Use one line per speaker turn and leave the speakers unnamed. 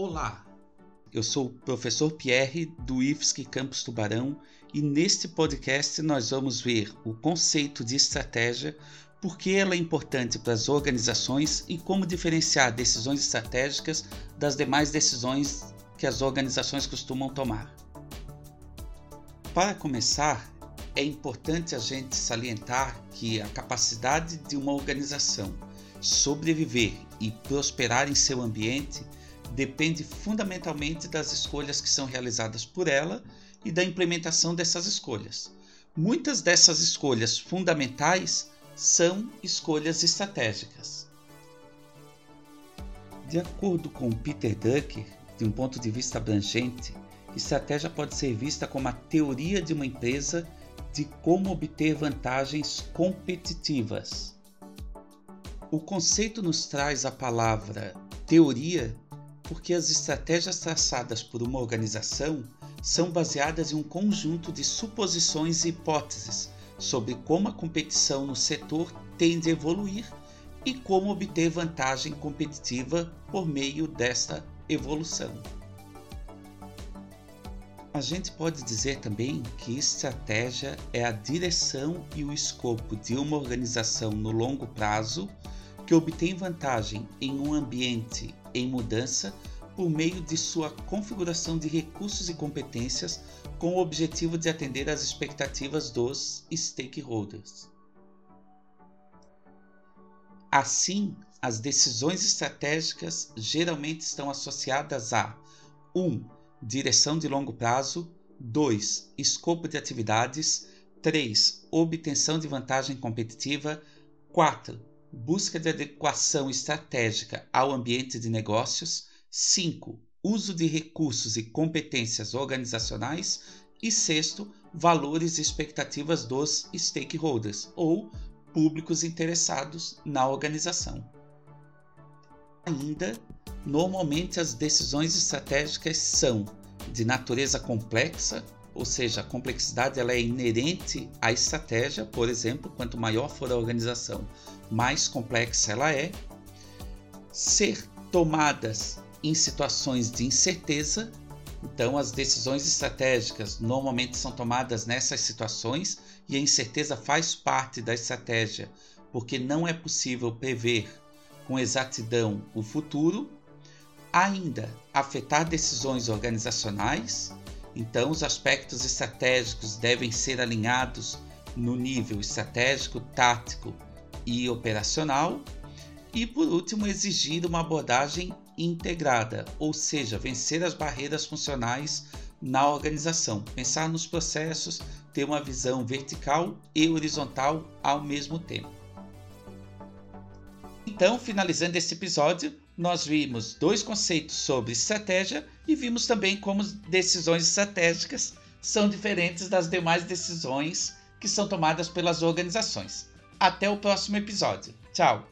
Olá, eu sou o professor Pierre do IFSC Campus Tubarão e neste podcast nós vamos ver o conceito de estratégia, por que ela é importante para as organizações e como diferenciar decisões estratégicas das demais decisões que as organizações costumam tomar. Para começar, é importante a gente salientar que a capacidade de uma organização sobreviver e prosperar em seu ambiente depende fundamentalmente das escolhas que são realizadas por ela e da implementação dessas escolhas. Muitas dessas escolhas fundamentais são escolhas estratégicas. De acordo com Peter Drucker, de um ponto de vista abrangente, estratégia pode ser vista como a teoria de uma empresa de como obter vantagens competitivas. O conceito nos traz a palavra teoria porque as estratégias traçadas por uma organização são baseadas em um conjunto de suposições e hipóteses sobre como a competição no setor tende a evoluir e como obter vantagem competitiva por meio desta evolução. A gente pode dizer também que estratégia é a direção e o escopo de uma organização no longo prazo que obtém vantagem em um ambiente em mudança por meio de sua configuração de recursos e competências com o objetivo de atender às expectativas dos stakeholders. Assim, as decisões estratégicas geralmente estão associadas a 1. Um, direção de longo prazo, 2. escopo de atividades, 3. obtenção de vantagem competitiva, 4 busca de adequação estratégica ao ambiente de negócios. 5. Uso de recursos e competências organizacionais. E sexto, valores e expectativas dos stakeholders ou públicos interessados na organização. Ainda, normalmente as decisões estratégicas são de natureza complexa, ou seja, a complexidade ela é inerente à estratégia, por exemplo, quanto maior for a organização, mais complexa ela é, ser tomadas em situações de incerteza. Então, as decisões estratégicas normalmente são tomadas nessas situações e a incerteza faz parte da estratégia, porque não é possível prever com exatidão o futuro. Ainda afetar decisões organizacionais, então os aspectos estratégicos devem ser alinhados no nível estratégico, tático e operacional. E por último, exigir uma abordagem integrada, ou seja, vencer as barreiras funcionais na organização, pensar nos processos, ter uma visão vertical e horizontal ao mesmo tempo. Então, finalizando esse episódio, nós vimos dois conceitos sobre estratégia e vimos também como decisões estratégicas são diferentes das demais decisões que são tomadas pelas organizações. Até o próximo episódio. Tchau!